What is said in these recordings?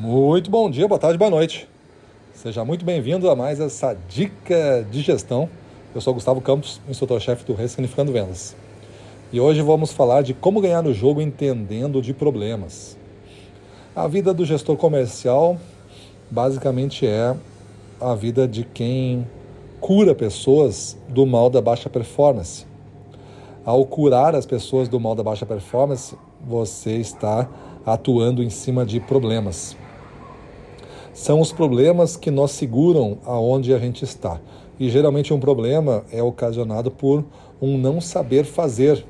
Muito bom dia, boa tarde, boa noite. Seja muito bem-vindo a mais essa dica de gestão. Eu sou Gustavo Campos, instrutor-chefe do Ressignificando Vendas. E hoje vamos falar de como ganhar no jogo entendendo de problemas. A vida do gestor comercial basicamente é a vida de quem cura pessoas do mal da baixa performance. Ao curar as pessoas do mal da baixa performance, você está atuando em cima de problemas. São os problemas que nos seguram aonde a gente está. E geralmente um problema é ocasionado por um não saber fazer.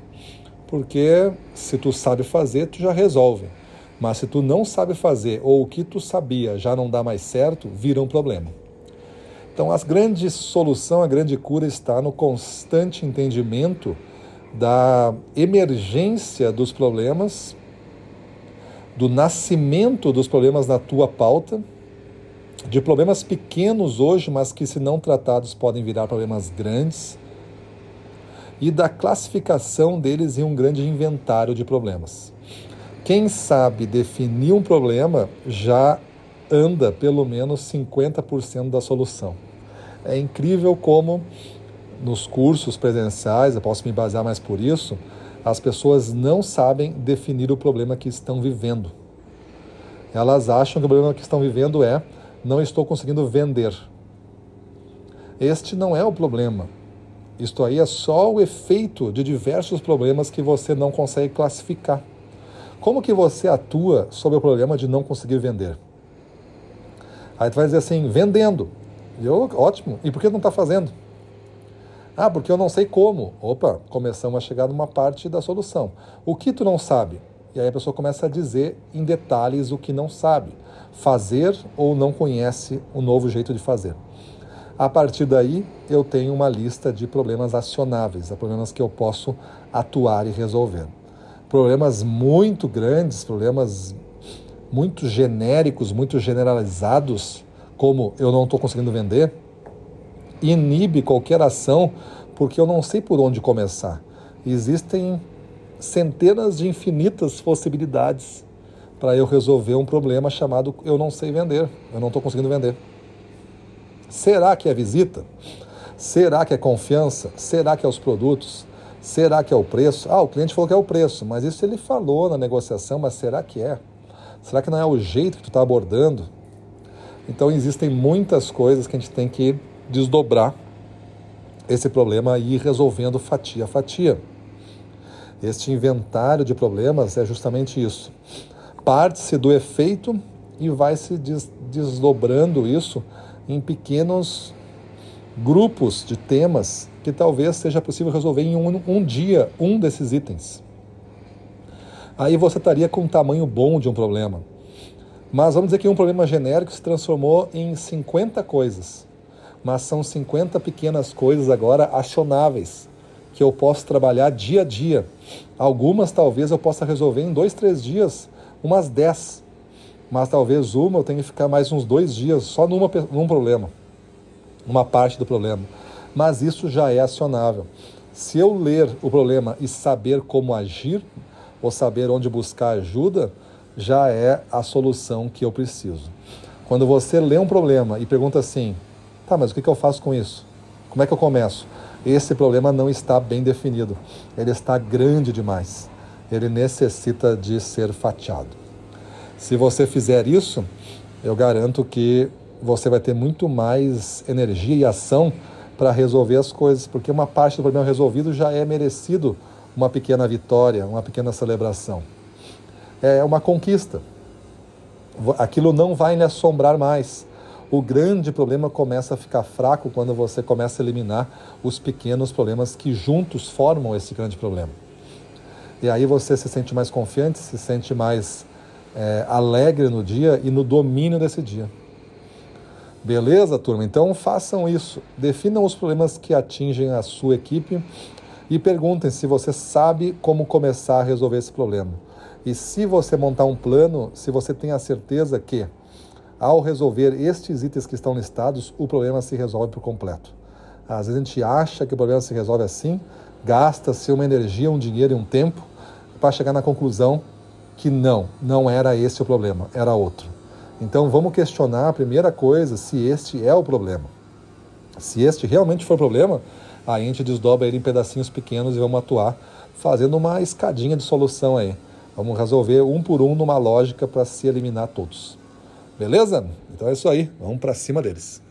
Porque se tu sabe fazer, tu já resolve. Mas se tu não sabe fazer ou o que tu sabia já não dá mais certo, vira um problema. Então, a grande solução, a grande cura está no constante entendimento da emergência dos problemas, do nascimento dos problemas na tua pauta, de problemas pequenos hoje, mas que, se não tratados, podem virar problemas grandes, e da classificação deles em um grande inventário de problemas. Quem sabe definir um problema já anda pelo menos 50% da solução. É incrível como nos cursos presenciais, eu posso me basear mais por isso, as pessoas não sabem definir o problema que estão vivendo. Elas acham que o problema que estão vivendo é não estou conseguindo vender. Este não é o problema. Isto aí é só o efeito de diversos problemas que você não consegue classificar. Como que você atua sobre o problema de não conseguir vender? Aí tu vai dizer assim, vendendo. E eu, ótimo. E por que não está fazendo? Ah, porque eu não sei como. Opa, começamos a chegar numa parte da solução. O que tu não sabe? E aí a pessoa começa a dizer em detalhes o que não sabe. Fazer ou não conhece o novo jeito de fazer. A partir daí, eu tenho uma lista de problemas acionáveis, problemas que eu posso atuar e resolver problemas muito grandes, problemas muito genéricos, muito generalizados, como eu não estou conseguindo vender, inibe qualquer ação porque eu não sei por onde começar. Existem centenas de infinitas possibilidades para eu resolver um problema chamado eu não sei vender, eu não estou conseguindo vender. Será que é visita? Será que é confiança? Será que é os produtos? Será que é o preço? Ah, o cliente falou que é o preço, mas isso ele falou na negociação, mas será que é? Será que não é o jeito que tu está abordando? Então existem muitas coisas que a gente tem que desdobrar esse problema e ir resolvendo fatia a fatia. Este inventário de problemas é justamente isso. Parte-se do efeito e vai se desdobrando isso em pequenos grupos de temas que talvez seja possível resolver em um, um dia um desses itens. Aí você estaria com um tamanho bom de um problema. Mas vamos dizer que um problema genérico se transformou em 50 coisas. Mas são 50 pequenas coisas agora acionáveis que eu posso trabalhar dia a dia. Algumas talvez eu possa resolver em dois, três dias, umas 10. Mas talvez uma eu tenha que ficar mais uns dois dias só numa, num problema uma parte do problema. Mas isso já é acionável. Se eu ler o problema e saber como agir, ou saber onde buscar ajuda, já é a solução que eu preciso. Quando você lê um problema e pergunta assim, tá, mas o que eu faço com isso? Como é que eu começo? Esse problema não está bem definido. Ele está grande demais. Ele necessita de ser fatiado. Se você fizer isso, eu garanto que você vai ter muito mais energia e ação para resolver as coisas, porque uma parte do problema resolvido já é merecido uma pequena vitória, uma pequena celebração. É uma conquista. Aquilo não vai lhe assombrar mais. O grande problema começa a ficar fraco quando você começa a eliminar os pequenos problemas que juntos formam esse grande problema. E aí você se sente mais confiante, se sente mais é, alegre no dia e no domínio desse dia. Beleza, turma? Então façam isso. Definam os problemas que atingem a sua equipe e perguntem se você sabe como começar a resolver esse problema. E se você montar um plano, se você tem a certeza que, ao resolver estes itens que estão listados, o problema se resolve por completo. Às vezes a gente acha que o problema se resolve assim, gasta-se uma energia, um dinheiro e um tempo para chegar na conclusão que não, não era esse o problema, era outro. Então vamos questionar a primeira coisa se este é o problema. Se este realmente for o problema, aí a gente desdobra ele em pedacinhos pequenos e vamos atuar fazendo uma escadinha de solução aí. Vamos resolver um por um numa lógica para se eliminar todos. Beleza? Então é isso aí, vamos para cima deles.